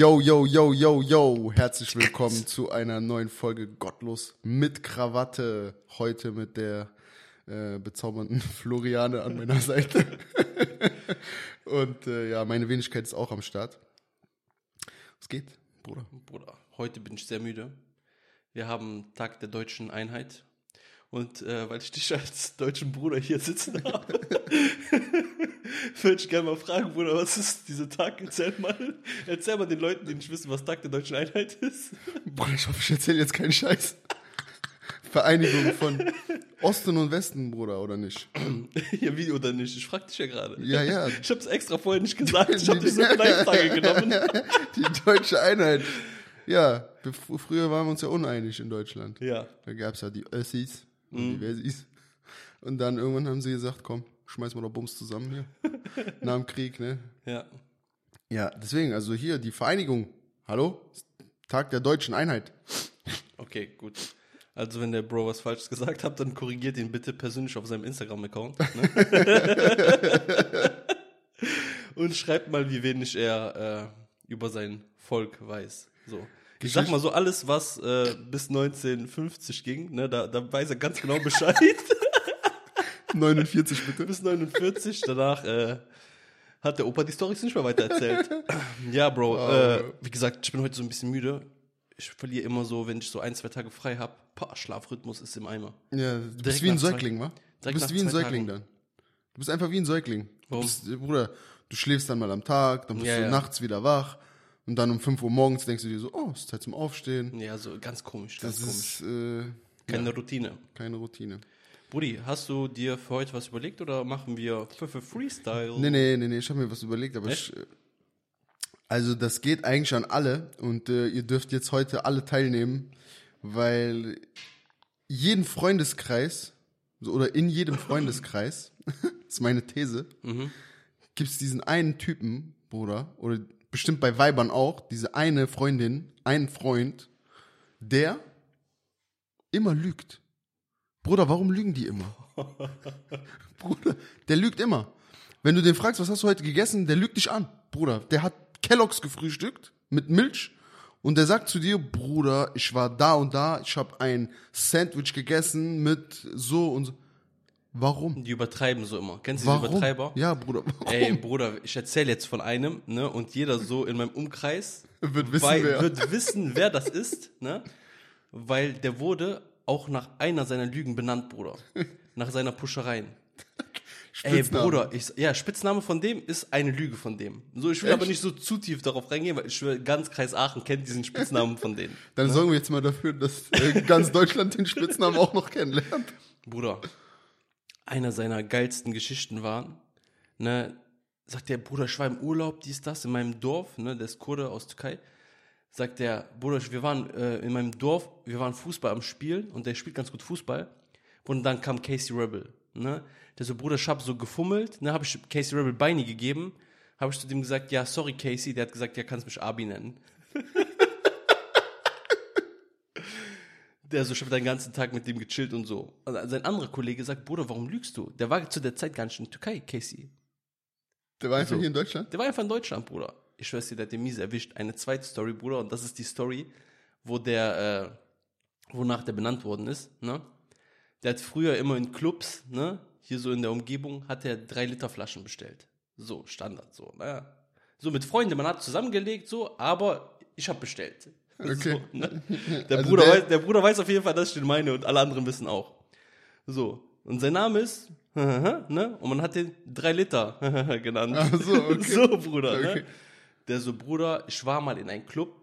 Yo, yo, yo, yo, yo. Herzlich willkommen zu einer neuen Folge Gottlos mit Krawatte. Heute mit der äh, bezaubernden Floriane an meiner Seite. Und äh, ja, meine Wenigkeit ist auch am Start. Was geht, Bruder? Bruder, heute bin ich sehr müde. Wir haben Tag der deutschen Einheit. Und äh, weil ich dich als deutschen Bruder hier sitzen habe, würde ich gerne mal fragen, Bruder, was ist dieser Tag? Erzähl mal, erzähl mal den Leuten, die nicht wissen, was Tag der deutschen Einheit ist. Bruder, ich hoffe, ich erzähle jetzt keinen Scheiß. Vereinigung von Osten und Westen, Bruder, oder nicht? ja, wie oder nicht? Ich frag dich ja gerade. Ja, ja. Ich hab's extra vorher nicht gesagt. Ich hab dich so Tage genommen. Die deutsche Einheit. Ja, früher waren wir uns ja uneinig in Deutschland. Ja. Da gab's ja die Össis und die Wessis. Und dann irgendwann haben sie gesagt, komm, schmeiß mal doch Bums zusammen hier. Nach dem Krieg, ne? Ja. Ja, deswegen, also hier die Vereinigung. Hallo? Tag der deutschen Einheit. Okay, gut. Also wenn der Bro was Falsches gesagt hat, dann korrigiert ihn bitte persönlich auf seinem Instagram-Account. Ne? Und schreibt mal, wie wenig er äh, über sein Volk weiß. So. Ich sag mal so, alles, was äh, bis 1950 ging, ne, da, da weiß er ganz genau Bescheid. 49 bitte. bis 49, danach äh, hat der Opa die Storys nicht mehr weiter erzählt. ja, Bro, äh, wie gesagt, ich bin heute so ein bisschen müde. Ich verliere immer so, wenn ich so ein, zwei Tage frei habe, Schlafrhythmus ist im Eimer. Ja, du bist wie ein Säugling, wa? Du bist wie ein Säugling Tagen. dann. Du bist einfach wie ein Säugling. Warum? Du bist, äh, Bruder, du schläfst dann mal am Tag, dann bist Ja, du ja. nachts wieder wach und dann um 5 Uhr morgens denkst du dir so, oh, es ist Zeit zum Aufstehen. Ja, so ganz komisch, ganz Das komisch. ist äh, Keine Routine. keine Routine. Brudi, hast du dir für heute was überlegt oder machen wir für, für Freestyle? Nee, nee, nee, nee, ich habe mir was überlegt, aber ich, äh, also das geht eigentlich an alle und äh, ihr dürft jetzt heute alle teilnehmen, weil jeden Freundeskreis so, oder in jedem Freundeskreis, das ist meine These, gibt es diesen einen Typen, Bruder, oder bestimmt bei Weibern auch, diese eine Freundin, einen Freund, der immer lügt. Bruder, warum lügen die immer? Bruder, der lügt immer. Wenn du den fragst, was hast du heute gegessen, der lügt dich an. Bruder, der hat Kelloggs gefrühstückt mit Milch und der sagt zu dir, Bruder, ich war da und da, ich habe ein Sandwich gegessen mit so und so. Warum? Die übertreiben so immer. Kennst du Warum? Übertreiber? Ja, Bruder, warum? Ey, Bruder, ich erzähle jetzt von einem, ne, und jeder so in meinem Umkreis Wird wissen, wei- wer. wird wissen, wer das ist, ne, weil der wurde auch nach einer seiner Lügen benannt, Bruder. Nach seiner Puschereien. Ey. Bruder, ich, ja, Spitzname von dem ist eine Lüge von dem. So, ich will Echt? aber nicht so zu tief darauf reingehen, weil ich schwöre, ganz Kreis Aachen kennt diesen Spitznamen von denen. Dann sorgen wir jetzt mal dafür, dass äh, ganz Deutschland den Spitznamen auch noch kennenlernt. Bruder, einer seiner geilsten Geschichten war, ne, sagt der Bruder, ich war im Urlaub, dies, das, in meinem Dorf, ne, der ist Kurde aus Türkei, sagt der Bruder, wir waren äh, in meinem Dorf, wir waren Fußball am Spielen und der spielt ganz gut Fußball und dann kam Casey Rebel, ne, der so, Bruder, ich hab so gefummelt, ne, hab ich Casey Rebel Beine gegeben, habe ich zu dem gesagt, ja, sorry Casey, der hat gesagt, ja, kannst mich Abi nennen. Der so, ich habe den ganzen Tag mit dem gechillt und so. Also sein anderer Kollege sagt, Bruder, warum lügst du? Der war zu der Zeit gar nicht in Türkei, Casey. Der war einfach So. hier in Deutschland. Der war einfach in Deutschland, Bruder. Ich schwör's dir, der hat den mies erwischt. Eine zweite Story, Bruder, und das ist die Story, wo der, äh, wonach der benannt worden ist, ne? Der hat früher immer in Clubs, ne? Hier so in der Umgebung, hat er drei Liter Flaschen bestellt. So, Standard, so, naja. So mit Freunden, man hat zusammengelegt, so, aber ich habe bestellt. Okay. So, ne? der, Also Bruder der- weiß, der Bruder weiß auf jeden Fall, dass ich den meine und alle anderen wissen auch. So. Und sein Name ist, ne? Und man hat den drei Liter genannt. Ach so, okay. so, Bruder, Okay. ne? Der so, Bruder, ich war mal in einem Club.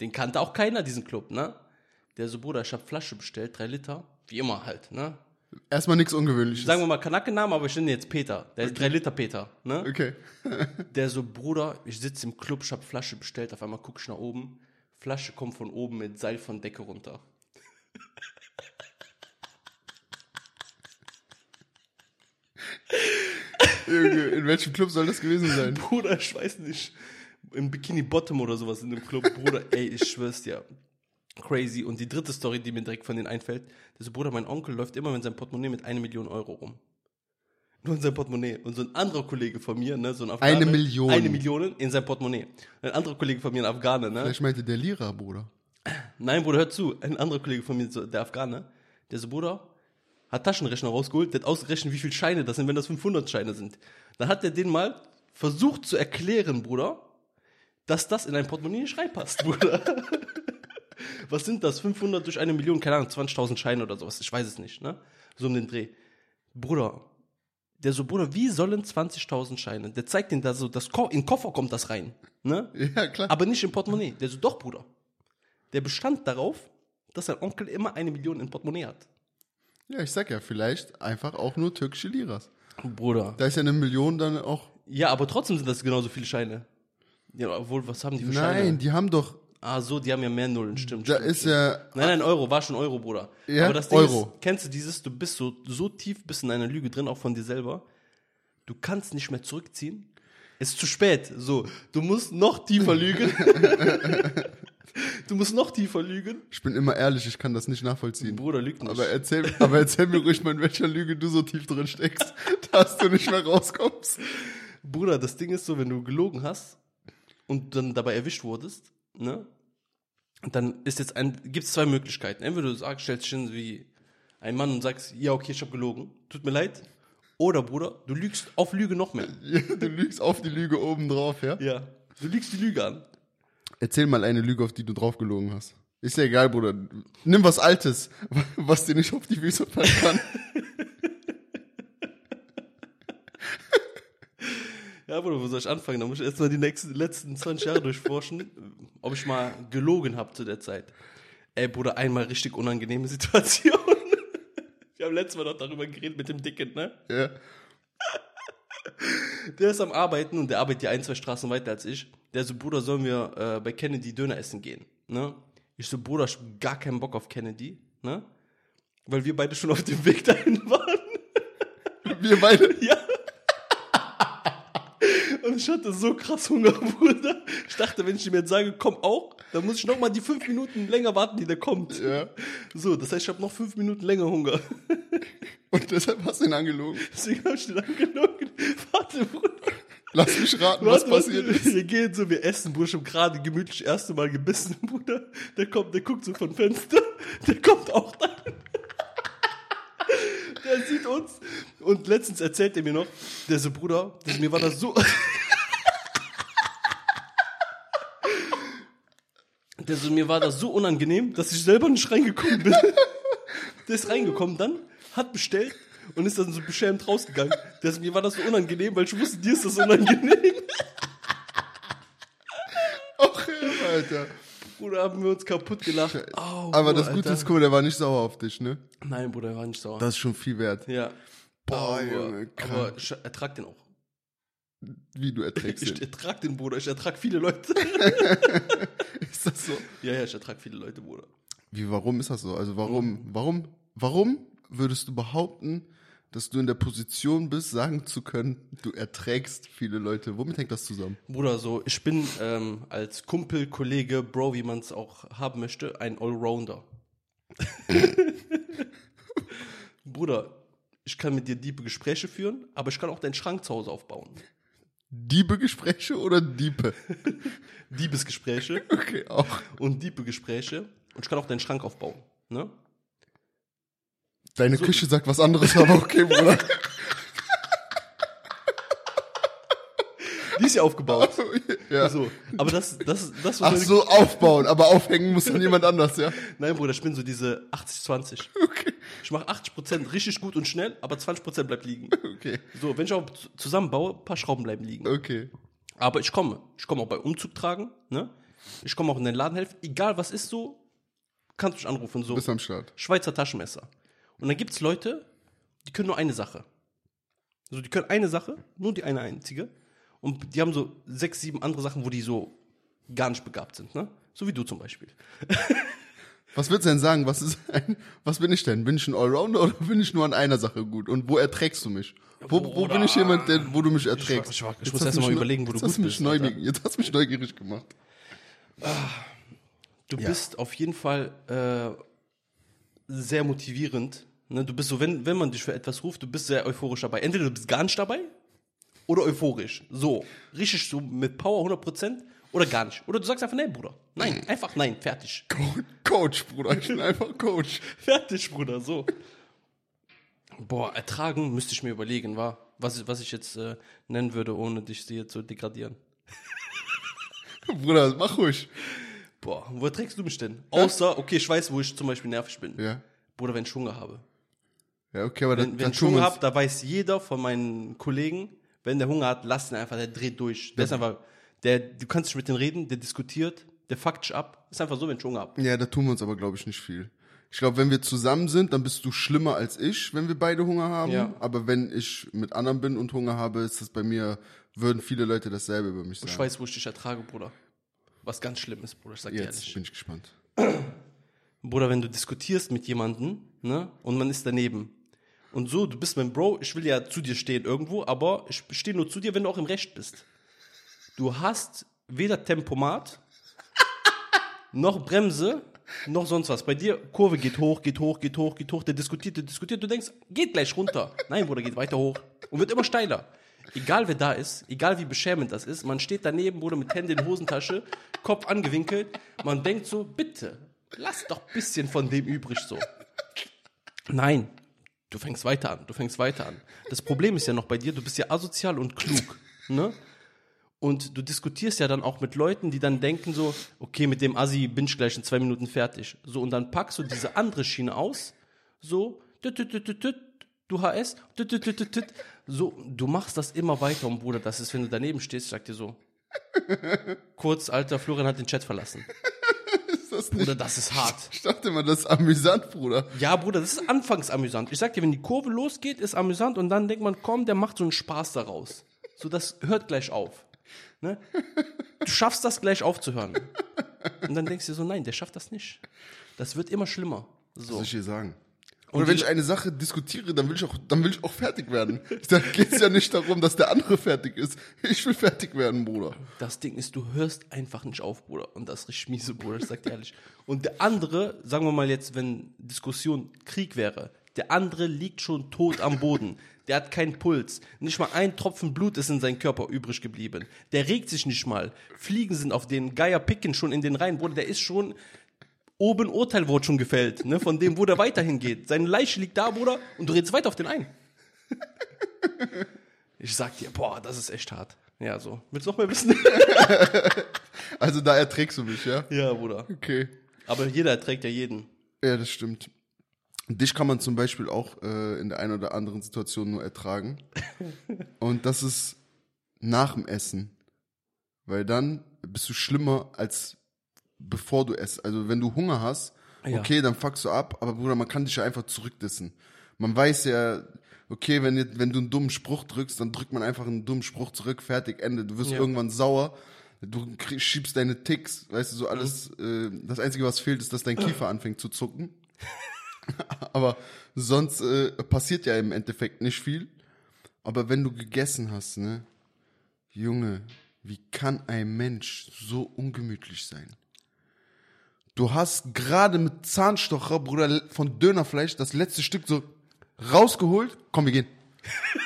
Den kannte auch keiner, diesen Club, ne? Der so, Bruder, ich hab Flasche bestellt, drei Liter. Wie immer halt, ne? Erstmal nichts Ungewöhnliches. Sagen wir mal Kanake-Namen, aber ich nenne jetzt Peter. Der ist drei Liter Peter, ne? okay. Der so, Bruder, ich sitze im Club, ich hab Flasche bestellt, auf einmal guck ich nach oben. Flasche kommt von oben mit Seil von Decke runter. In welchem Club soll das gewesen sein? Bruder, ich weiß nicht. Im Bikini Bottom oder sowas in dem Club. Bruder, ey, ich schwör's dir. Crazy. Und die dritte Story, die mir direkt von denen einfällt, der so, Bruder, mein Onkel läuft immer mit seinem Portemonnaie mit einer Million Euro rum. Nur in sein Portemonnaie. Und so ein anderer Kollege von mir, ne, so ein Afghane. Eine Million. Eine Million in sein Portemonnaie. Ein anderer Kollege von mir, ein Afghane, ne? Vielleicht meinte der Lira, Bruder. Nein, Bruder, hör zu. Ein anderer Kollege von mir, so, der Afghane, der so, Bruder, hat Taschenrechner rausgeholt, der hat ausgerechnet, wie viele Scheine das sind, wenn das 500 Scheine sind. Dann hat er den mal versucht zu erklären, Bruder, dass das in ein Portemonnaie nicht reinpasst, Bruder. Was sind das? 500 durch eine Million, keine Ahnung, 20.000 Scheine oder sowas. Ich weiß es nicht, ne? So um den Dreh. Bruder, der so, Bruder, wie sollen 20.000 Scheine? Der zeigt den da so, das Ko in den Koffer kommt das rein, ne? Ja, klar. Aber nicht im Portemonnaie. Der so, doch, Bruder. Der bestand darauf, dass sein Onkel immer eine Million im Portemonnaie hat. Ja, ich sag ja, vielleicht einfach auch nur türkische Liras. Bruder. Da ist ja eine Million dann auch. Ja, aber trotzdem sind das genauso viele Scheine. Ja, obwohl, was haben die für Scheine? Nein, die haben doch. Ah, so, die haben ja mehr Nullen, stimmt. Da stimmt, ist stimmt. ja. Nein, nein, Euro, war schon Euro, Bruder. Ja, aber das Ding Euro. Ist, kennst du dieses, du bist so, so tief bist in einer Lüge drin, auch von dir selber. Du kannst nicht mehr zurückziehen. Es ist zu spät. So, du musst noch tiefer lügen. du musst noch tiefer lügen. Ich bin immer ehrlich, ich kann das nicht nachvollziehen. Bruder, lügt nicht. Aber erzähl, aber erzähl mir ruhig mal, in welcher Lüge du so tief drin steckst, dass du nicht mehr rauskommst. Bruder, das Ding ist so, wenn du gelogen hast und dann dabei erwischt wurdest, ne? Dann ist jetzt ein, gibt es zwei Möglichkeiten. Entweder du sagst, stellst dich hin wie ein Mann und sagst, ja, okay, ich habe gelogen, tut mir leid. Oder, Bruder, du lügst auf Lüge noch mehr. Ja, Du lügst auf die Lüge oben drauf, ja? Ja. Du lügst die Lüge an. Erzähl mal eine Lüge, auf die du drauf gelogen hast. Ist ja egal, Bruder. Nimm was Altes, was dir nicht auf die Füße fallen kann. Ja, Bruder, wo soll ich anfangen? Da muss ich erstmal die nächsten, letzten 20 Jahre durchforschen, ob ich mal gelogen habe zu der Zeit. Ey, Bruder, einmal richtig unangenehme Situation. Wir haben letztes Mal noch darüber geredet mit dem Dicken, ne? Ja. Der ist am Arbeiten und der arbeitet ja ein, zwei Straßen weiter als ich. Der so, Bruder, sollen wir äh, bei Kennedy Döner essen gehen? Ne? Ich so, Bruder, ich hab gar keinen Bock auf Kennedy, ne? Weil wir beide schon auf dem Weg dahin waren. Wir beide. Ja. Und ich hatte so krass Hunger, Bruder. Ich dachte, wenn ich ihm jetzt sage, komm auch, dann muss ich noch mal die fünf Minuten länger warten, die der kommt. Ja. So, das heißt, ich habe noch fünf Minuten länger Hunger. Und deshalb hast du ihn angelogen. Deswegen habe ich den angelogen. Warte, Bruder. Lass mich raten, was Warte, passiert ist. Wir gehen so, wir essen, Bruder, ich hab gerade gemütlich erste Mal gebissen, Bruder. Der kommt, der guckt so von Fenster, der kommt auch da. Der sieht uns und letztens erzählt er mir noch, der so, Bruder, das, mir war das so... Der so, mir war das so unangenehm, dass ich selber nicht reingekommen bin. Der ist reingekommen dann, hat bestellt und ist dann so beschämt rausgegangen. So, mir war das so unangenehm, weil ich wusste, dir ist das unangenehm. Ach, Alter. Bruder, haben wir uns kaputt gelacht. Au, Aber Bruder, das Gute Alter. ist, mal, der war nicht sauer auf dich, ne? Nein, Bruder, er war nicht sauer. Das ist schon viel wert. ja. Boah, aber, Junge, aber ich ertrag den auch. Wie du erträgst Ich ihn. ertrag den, Bruder. Ich ertrag viele Leute. Ist das so? ja, ja, ich ertrag viele Leute, Bruder. Wie, warum ist das so? Also warum, warum, warum würdest du behaupten, dass du in der Position bist, sagen zu können, du erträgst viele Leute? Womit hängt das zusammen? Bruder, so, ich bin ähm, als Kumpel, Kollege, Bro, wie man es auch haben möchte, ein Allrounder. Bruder, ich kann mit dir diebe Gespräche führen, aber ich kann auch deinen Schrank zu Hause aufbauen. Diebegespräche oder Diepe? Diebesgespräche Okay, auch. und Diebegespräche. Und ich kann auch deinen Schrank aufbauen. Ne? Deine Küche sagt was anderes, aber okay, Bruder. Die ist ja aufgebaut. ja. So, aber das, das, das Ach so, aufbauen, aber aufhängen muss dann jemand anders, ja? Nein, Bruder, ich bin so diese 80-20. Okay, Ich mache 80% richtig gut und schnell, aber 20% bleibt liegen. okay, So, wenn ich auch zusammenbaue, ein paar Schrauben bleiben liegen. okay. Aber ich komme. Ich komme auch bei Umzug tragen, ne? Ich komme auch in den Laden helfen. Egal was ist so, kannst du mich anrufen. So, Bist am Start. Schweizer Taschenmesser. Und dann gibt's Leute, die können nur eine Sache. Also die können eine Sache, nur die eine einzige. Und die haben so sechs, sieben andere Sachen, wo die so gar nicht begabt sind, ne? So wie du zum Beispiel. Was würdest du denn sagen? Was, ist ein, was bin ich denn? Bin ich ein Allrounder oder bin ich nur an einer Sache gut? Und wo erträgst du mich? Wo, wo bin ich jemand, der, wo du mich erträgst? ich war- ich Jetzt muss erst mal überlegen, wo du gut bist, neugierig, Jetzt hast du mich neugierig gemacht. Du Ja. bist auf jeden Fall äh, sehr motivierend Ne, du bist so, wenn, wenn man dich für etwas ruft, du bist sehr euphorisch dabei. Entweder du bist gar nicht dabei oder euphorisch. So, richtig so mit Power 100% oder gar nicht. Oder du sagst einfach, nein, Bruder. Nein, einfach nein, fertig. Co- Coach, Bruder, ich bin einfach Coach. Fertig, Bruder, so. Boah, ertragen müsste ich mir überlegen, war, was, ich- was ich jetzt äh, nennen würde, ohne dich hier zu degradieren. Bruder, mach ruhig. Boah, wo trägst du mich denn? Außer, okay, ich weiß, wo ich zum Beispiel nervig bin. Ja. Bruder, wenn ich Hunger habe. Ja, okay, aber Wenn, dann, wenn ich Hunger habe, da weiß jeder von meinen Kollegen, wenn der Hunger hat, lass ihn einfach, der dreht durch. Der ist einfach, der, du kannst nicht mit dem reden, der diskutiert, der fuckt dich ab. Ist einfach so, wenn ich Hunger habe. Ja, da tun wir uns aber, glaube ich, nicht viel. Ich glaube, wenn wir zusammen sind, dann bist du schlimmer als ich, wenn wir beide Hunger haben. Ja. Aber wenn ich mit anderen bin und Hunger habe, ist das bei mir, würden viele Leute dasselbe über mich sagen. Ich weiß, wo ich dich ertrage, Bruder. Was ganz schlimm ist, Bruder, ich sag dir Jetzt ehrlich. bin ich gespannt. Bruder, wenn du diskutierst mit jemandem, ne, und man ist daneben. Und so, du bist mein Bro, ich will ja zu dir stehen irgendwo, aber ich stehe nur zu dir, wenn du auch im Recht bist. Du hast weder Tempomat, noch Bremse, noch sonst was. Bei dir, Kurve geht hoch, geht hoch, geht hoch, geht hoch, der diskutiert, der diskutiert, du denkst, geht gleich runter. Nein, Bruder, geht weiter hoch und wird immer steiler. Egal wer da ist, egal wie beschämend das ist, man steht daneben, Bruder, mit Händen in Hosentasche, Kopf angewinkelt, man denkt so, bitte, lass doch ein bisschen von dem übrig so. Nein, du fängst weiter an, du fängst weiter an. Das Problem ist ja noch bei dir, du bist ja asozial und klug, ne? Und du diskutierst ja dann auch mit Leuten, die dann denken so, okay, mit dem Assi bin ich gleich in zwei Minuten fertig. So, und dann packst du diese andere Schiene aus, so, du HS, so, du machst das immer weiter und Bruder, das ist, wenn du daneben stehst, ich sag dir so, kurz, alter, Florian hat den Chat verlassen. Das nicht? Bruder, das ist hart. Ich dachte immer, das ist amüsant, Bruder. Ja, Bruder, das ist anfangs amüsant. Ich sag dir, wenn die Kurve losgeht, ist amüsant und dann denkt man, komm, der macht so einen Spaß daraus. So, das hört gleich auf. Ne? Du schaffst das gleich aufzuhören. Und dann denkst du dir so, nein, der schafft das nicht. Das wird immer schlimmer. Was So. soll ich dir sagen? Und Oder wenn ich eine Sache diskutiere, dann will ich auch, dann will ich auch fertig werden. Da geht es ja nicht darum, dass der andere fertig ist. Ich will fertig werden, Bruder. Das Ding ist, du hörst einfach nicht auf, Bruder. Und das ist richtig miese, Bruder, ich sag dir ehrlich. Und der andere, sagen wir mal jetzt, wenn Diskussion Krieg wäre, der andere liegt schon tot am Boden. Der hat keinen Puls. Nicht mal ein Tropfen Blut ist in seinem Körper übrig geblieben. Der regt sich nicht mal. Fliegen sind auf den Geier picken schon in den Reihen. Bruder, der ist schon oben Urteil wurde schon gefällt, ne, von dem, wo der weiterhin geht. Seine Leiche liegt da, Bruder, und du redest weiter auf den ein. Ich sag dir, boah, das ist echt hart. Ja, so. Willst du noch mehr wissen? Also da erträgst du mich, ja? ja, Bruder. Okay. Aber jeder erträgt ja jeden. Ja, das stimmt. Dich kann man zum Beispiel auch äh, in der einen oder anderen Situation nur ertragen. Und das ist nach dem Essen. Weil dann bist du schlimmer als bevor du esst. Also wenn du Hunger hast, Ja. okay, dann fuckst du ab, aber Bruder, man kann dich ja einfach zurückdissen. Man weiß ja, okay, wenn, wenn du einen dummen Spruch drückst, dann drückt man einfach einen dummen Spruch zurück, fertig, Ende. Du wirst Ja. irgendwann sauer, du schiebst deine Ticks, weißt du, so alles, äh, das Einzige, was fehlt, ist, dass dein Kiefer anfängt zu zucken. Aber sonst äh, passiert ja im Endeffekt nicht viel. Aber wenn du gegessen hast, ne, Junge, wie kann ein Mensch so ungemütlich sein? Du hast gerade mit Zahnstocher, Bruder, von Dönerfleisch das letzte Stück so rausgeholt. Komm, wir gehen.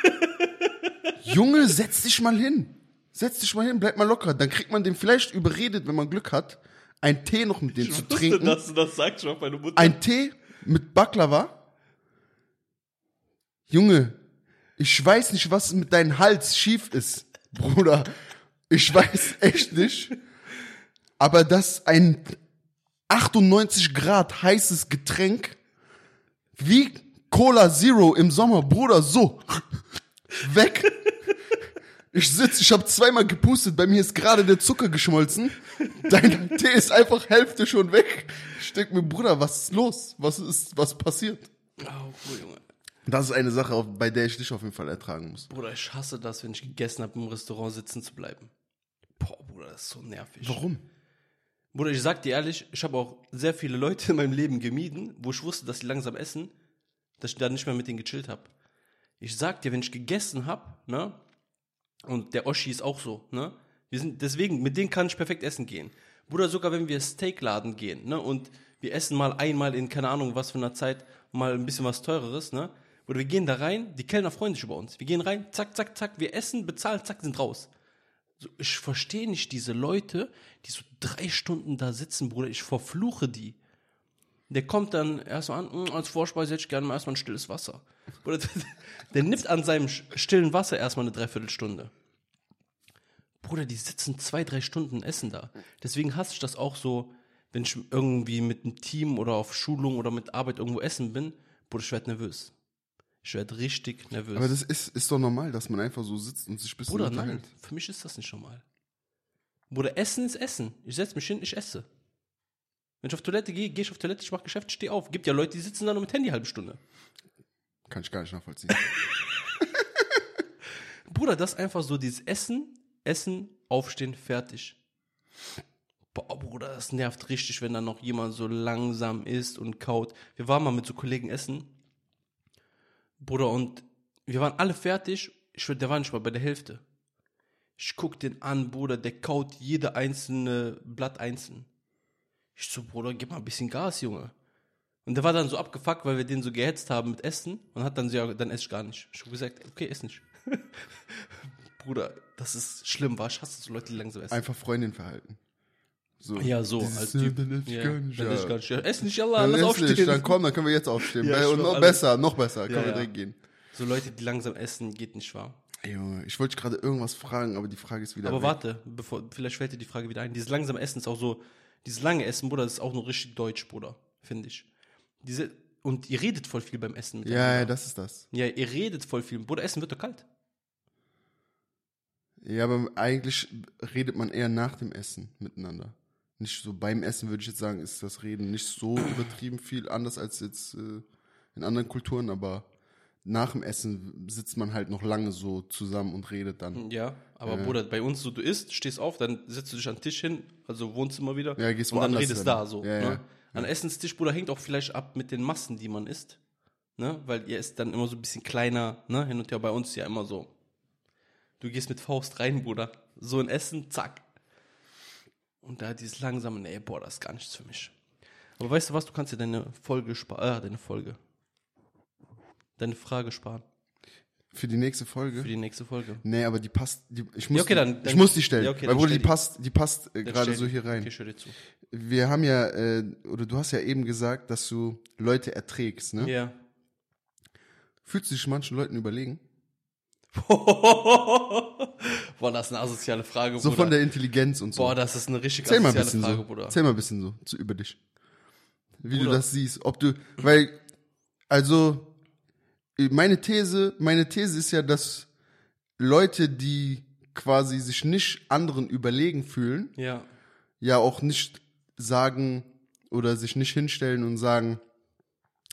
Junge, setz dich mal hin. Setz dich mal hin, bleib mal locker. Dann kriegt man den vielleicht überredet, wenn man Glück hat, einen Tee noch mit denen zu trinken. dass du das sagst, schon meine Mutter. Ein Tee mit Baklava? Junge, ich weiß nicht, was mit deinem Hals schief ist, Bruder. Ich weiß echt nicht. Aber dass ein 98 Grad heißes Getränk wie Cola Zero im Sommer, Bruder, so weg. Ich sitze, ich habe zweimal gepustet, bei mir ist gerade der Zucker geschmolzen. Dein Tee ist einfach Hälfte schon weg. Ich denk mir, Bruder, was ist los? Was ist, was passiert? Oh, cool, Junge. Das ist eine Sache, bei der ich dich auf jeden Fall ertragen muss. Bruder, ich hasse das, wenn ich gegessen habe, im Restaurant sitzen zu bleiben. Boah, Bruder, das ist so nervig. Warum? Bruder, ich sag dir ehrlich, ich habe auch sehr viele Leute in meinem Leben gemieden, wo ich wusste, dass sie langsam essen, dass ich da nicht mehr mit denen gechillt habe. Ich sag dir, wenn ich gegessen hab, ne, und der Oschi ist auch so, ne, wir sind, deswegen, mit denen kann ich perfekt essen gehen. Bruder, sogar wenn wir Steakladen gehen, ne, und wir essen mal einmal in, keine Ahnung, was für einer Zeit, mal ein bisschen was teureres, ne? Oder wir gehen da rein, die Kellner freuen sich über uns. Wir gehen rein, zack, zack, zack, wir essen, bezahlen, zack, sind raus. So, ich verstehe nicht diese Leute, die so drei Stunden da sitzen, Bruder, ich verfluche die. Der kommt dann erstmal an, "Mm, als Vorspeise hätte ich gerne mal erstmal ein stilles Wasser. Oder der nimmt an seinem stillen Wasser erstmal eine Dreiviertelstunde. Bruder, die sitzen zwei, drei Stunden essen da. Deswegen hasse ich das auch so, wenn ich irgendwie mit einem Team oder auf Schulung oder mit Arbeit irgendwo essen bin. Bruder, ich werde nervös. Ich werde richtig nervös. Aber das ist, ist doch normal, dass man einfach so sitzt und sich ein bisschen Bruder, nein, für mich ist das nicht normal. Bruder, Essen ist Essen. Ich setze mich hin, ich esse. Wenn ich auf Toilette gehe, gehe ich auf Toilette, ich mache Geschäft, stehe auf. Gibt ja Leute, die sitzen da nur mit Handy eine halbe Stunde. Kann ich gar nicht nachvollziehen. Bruder, das ist einfach so dieses Essen, Essen, Aufstehen, fertig. Boah, Bruder, das nervt richtig, wenn dann noch jemand so langsam isst und kaut. Wir waren mal mit so Kollegen essen. Bruder, und wir waren alle fertig. Ich schwör, der war nicht mal bei der Hälfte. Ich guck den an, Bruder, der kaut jede einzelne Blatt einzeln. Ich so, Bruder, gib mal ein bisschen Gas, Junge. Und der war dann so abgefuckt, weil wir den so gehetzt haben mit Essen und hat dann so, ja, dann esse ich gar nicht. Ich hab gesagt, okay, ess nicht. Bruder, das ist schlimm, war. Ich hasse so Leute, die langsam essen. Einfach Freundin verhalten. So. Ja, so, Dieses, als Typ. Ich Ja, dann ja. ich gar nicht. Ja, Ess nicht, Allah, Dann lass aufstehen. nicht, dann komm, dann können wir jetzt aufstehen. Ja, und noch alles. besser, noch besser, können Ja, wir direkt gehen. So Leute, die langsam essen, geht nicht wahr. Junge, ich wollte gerade irgendwas fragen, aber die Frage ist wieder Aber weg. warte, bevor, vielleicht fällt dir die Frage wieder ein. Dieses langsame Essen ist auch so, dieses lange Essen, Bruder, das ist auch nur richtig deutsch, Bruder, finde ich. Diese, und ihr redet voll viel beim Essen. Ja, ja, das ist das. ja, ihr redet voll viel. Bruder, Essen wird doch kalt. Ja, aber eigentlich redet man eher nach dem Essen miteinander. Nicht so beim Essen würde ich jetzt sagen, ist das Reden nicht so übertrieben viel anders als jetzt äh, in anderen Kulturen, aber nach dem Essen sitzt man halt noch lange so zusammen und redet dann. Ja, aber Bruder, bei uns so, du isst, stehst auf, dann setzt du dich an den Tisch hin, also Wohnzimmer wieder. Ja, gehst und dann redest dann. da so. Ja, ne? ja. An Essenstisch, Bruder, hängt auch vielleicht ab mit den Massen, die man isst. Ne? Weil ihr isst dann immer so ein bisschen kleiner, ne? Hin und her bei uns ja immer so. Du gehst mit Faust rein, Bruder. So ein Essen, zack. Und da dieses langsame, nee, boah, das ist gar nichts für mich. Aber weißt du was, du kannst dir deine Folge sparen, äh, deine Folge. Deine Frage sparen. Für die nächste Folge? Für die nächste Folge. Nee, aber die passt. Die, ich muss, Ja, okay, dann- die, dann- ich muss die stellen. Ja, okay, weil Bruder, die die. passt, die passt äh, gerade so hier rein. Okay, ich dir zu. Wir haben ja, äh, oder du hast ja eben gesagt, dass du Leute erträgst, ne? Ja. Fühlst du dich manchen Leuten überlegen? Boah, das ist eine asoziale Frage, So Bruder. von der Intelligenz und so. Boah, das ist eine richtig mal ein asoziale bisschen Frage, so. Bruder. Erzähl mal ein bisschen so zu, über dich. Wie du Bruder. das siehst. Ob du, weil, also, meine These, meine These ist ja, dass Leute, die quasi sich nicht anderen überlegen fühlen, Ja. ja auch nicht sagen oder sich nicht hinstellen und sagen,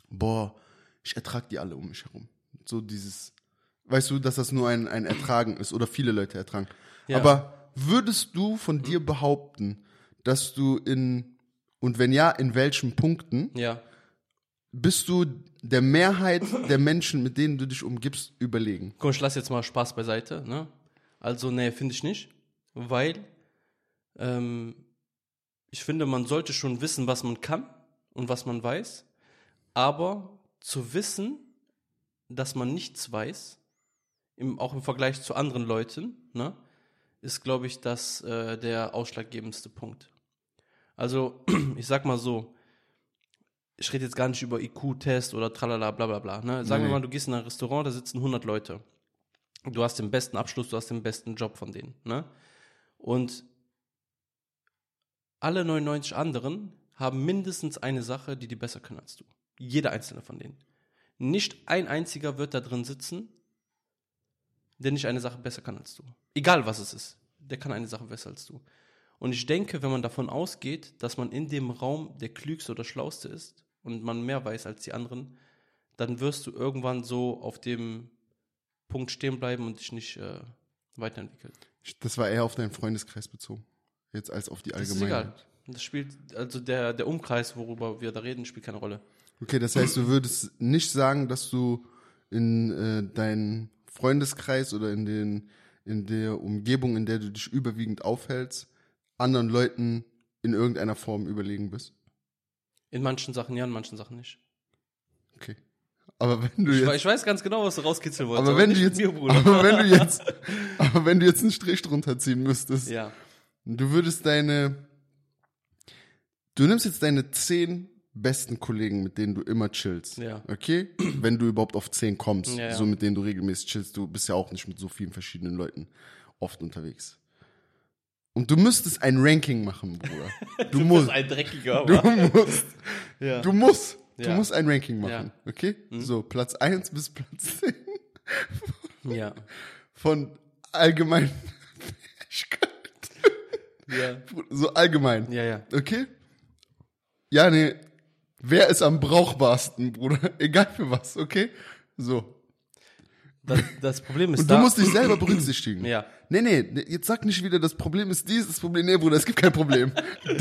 boah, ich ertrag die alle um mich herum. So dieses, weißt du, dass das nur ein, ein Ertragen ist oder viele Leute ertragen. Ja. Aber würdest du von dir behaupten, dass du in, und wenn ja, in welchen Punkten, Ja. bist du der Mehrheit der Menschen, mit denen du dich umgibst, überlegen? Komm, ich lass jetzt mal Spaß beiseite, ne? Also, nee, finde ich nicht. Weil, ähm, ich finde, man sollte schon wissen, was man kann und was man weiß. Aber zu wissen, dass man nichts weiß, im, auch im Vergleich zu anderen Leuten, ne, ist, glaube ich, das äh, der ausschlaggebendste Punkt. Also, ich sag mal so, ich rede jetzt gar nicht über IQ-Test oder tralala, bla bla bla. Ne? Sagen wir Nee. mal, du gehst in ein Restaurant, da sitzen 100 Leute. Du hast den besten Abschluss, du hast den besten Job von denen. Ne? Und alle 99 anderen haben mindestens eine Sache, die die besser können als du. Jeder einzelne von denen. Nicht ein einziger wird da drin sitzen, der nicht eine Sache besser kann als du. Egal was es ist. Der kann eine Sache besser als du. Und ich denke, wenn man davon ausgeht, dass man in dem Raum der klügste oder schlauste ist und man mehr weiß als die anderen, dann wirst du irgendwann so auf dem Punkt stehen bleiben und dich nicht äh, weiterentwickeln. Das war eher auf deinen Freundeskreis bezogen. Jetzt als auf die Das ist egal. Das spielt, also der, der Umkreis, worüber wir da reden, spielt keine Rolle. Okay, das heißt, du würdest nicht sagen, dass du in äh, deinen Freundeskreis oder in, den, in der Umgebung, in der du dich überwiegend aufhältst, anderen Leuten in irgendeiner Form überlegen bist. In manchen Sachen ja, in manchen Sachen nicht. Okay. Aber wenn du Ich, jetzt, we- ich weiß ganz genau, was du rauskitzeln wolltest. aber wenn du nicht jetzt, mir, aber wenn du jetzt, aber wenn du jetzt einen Strich drunter ziehen müsstest, ja. du würdest deine, du nimmst jetzt deine zehn besten Kollegen, mit denen du immer chillst. Ja. Okay? Wenn du überhaupt auf zehn kommst, Ja, ja. so mit denen du regelmäßig chillst, du bist ja auch nicht mit so vielen verschiedenen Leuten oft unterwegs. Und du müsstest ein Ranking machen, Bruder. Du, Du musst. bist ein Dreckiger, Du musst. Ja. Du musst. Du musst ein Ranking machen. Ja. Mhm. Okay? So, Platz 1 bis Platz 10 ja. von allgemeinen Fähigkeiten. Ja. So allgemein. Ja, ja. Okay? Ja, nee. Wer ist am brauchbarsten, Bruder? Egal für was, okay? So. Das, das Problem ist Und da. du musst dich selber berücksichtigen. Ja. Nee, nee, nee, jetzt sag nicht wieder, das Problem ist dies, das Problem, nee, Bruder, es gibt kein Problem.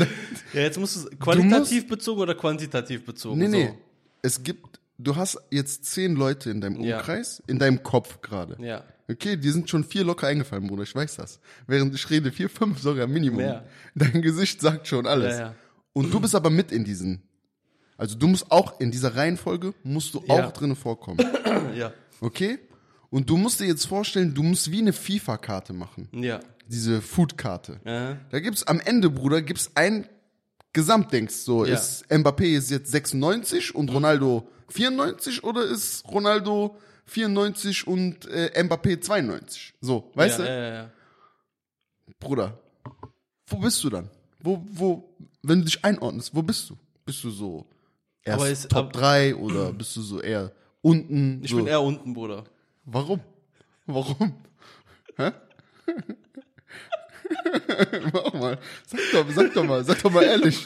Ja, jetzt musst du es qualitativ bezogen oder quantitativ bezogen. Nee, nee. So. Es gibt, du hast jetzt zehn Leute in deinem Ja. Umkreis, in deinem Kopf gerade. Ja. Okay, die sind schon vier locker eingefallen, Bruder, ich weiß das. Während ich rede, vier, fünf sogar Minimum. Mehr. Dein Gesicht sagt schon alles. Ja, ja. Und du bist aber mit in diesen. Also du musst auch in dieser Reihenfolge, musst du Ja. auch drinnen vorkommen. Ja. Okay? Und du musst dir jetzt vorstellen, du musst wie eine FIFA-Karte machen. Ja. Diese Food-Karte. Ja. Da gibt's am Ende, Bruder, gibt's ein Gesamtdings. So, Ja. ist Mbappé ist jetzt 96 und Ronaldo 94 oder ist Ronaldo 94 und äh, Mbappé 92? So, weißt ja, du? Ja, ja, ja. Bruder, wo bist du dann? Wo, wo, wenn du dich einordnest, wo bist du? Bist du so erst Aber ist- Top ab- 3 oder bist du so eher unten? Ich so. bin eher unten, Bruder. Warum? Warum? Hä? Mach mal. Sag doch, sag doch mal, sag doch mal ehrlich.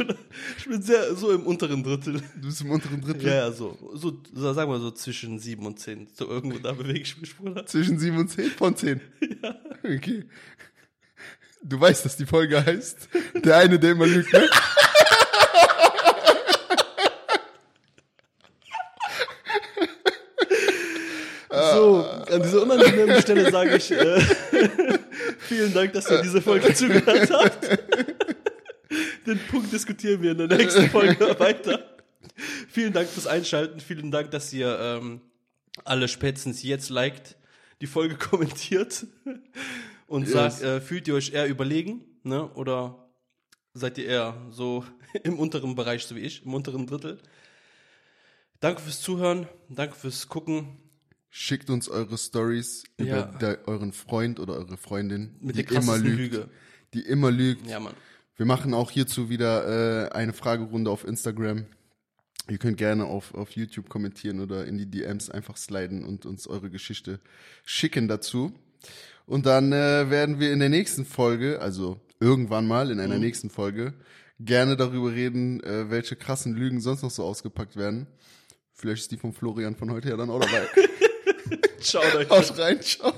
Ich bin sehr so im unteren Drittel. Du bist im unteren Drittel. Ja, ja, so. So, sagen wir so zwischen sieben und zehn. So irgendwo da bewege ich mich, Bruder. Zwischen 7 und 10 von 10. Ja. Okay. Du weißt, dass die Folge heißt. Der eine, der immer lügt, ne? So, an dieser unangenehmen Stelle sage ich äh, vielen Dank, dass ihr diese Folge zugehört habt. Den Punkt diskutieren wir in der nächsten Folge weiter. Vielen Dank fürs Einschalten. Vielen Dank, dass ihr ähm, alle spätestens jetzt liked, die Folge kommentiert und Yes. sagt, äh, fühlt ihr euch eher überlegen, ne? Oder seid ihr eher so im unteren Bereich, so wie ich, im unteren Drittel? Danke fürs Zuhören, danke fürs Gucken. Schickt uns eure Stories über Ja. der, euren Freund oder eure Freundin, Mit die immer lügt. Lüge. Die immer lügt. Ja, Mann. Wir machen auch hierzu wieder äh, eine Fragerunde auf Instagram. Ihr könnt gerne auf, auf YouTube kommentieren oder in die DMs einfach sliden und uns eure Geschichte schicken dazu. Und dann äh, werden wir in der nächsten Folge, also irgendwann mal in einer Mhm. nächsten Folge, gerne darüber reden, äh, welche krassen Lügen sonst noch so ausgepackt werden. Vielleicht ist die von Florian von heute ja dann auch dabei. Ciao, Leute. Haut rein, ciao.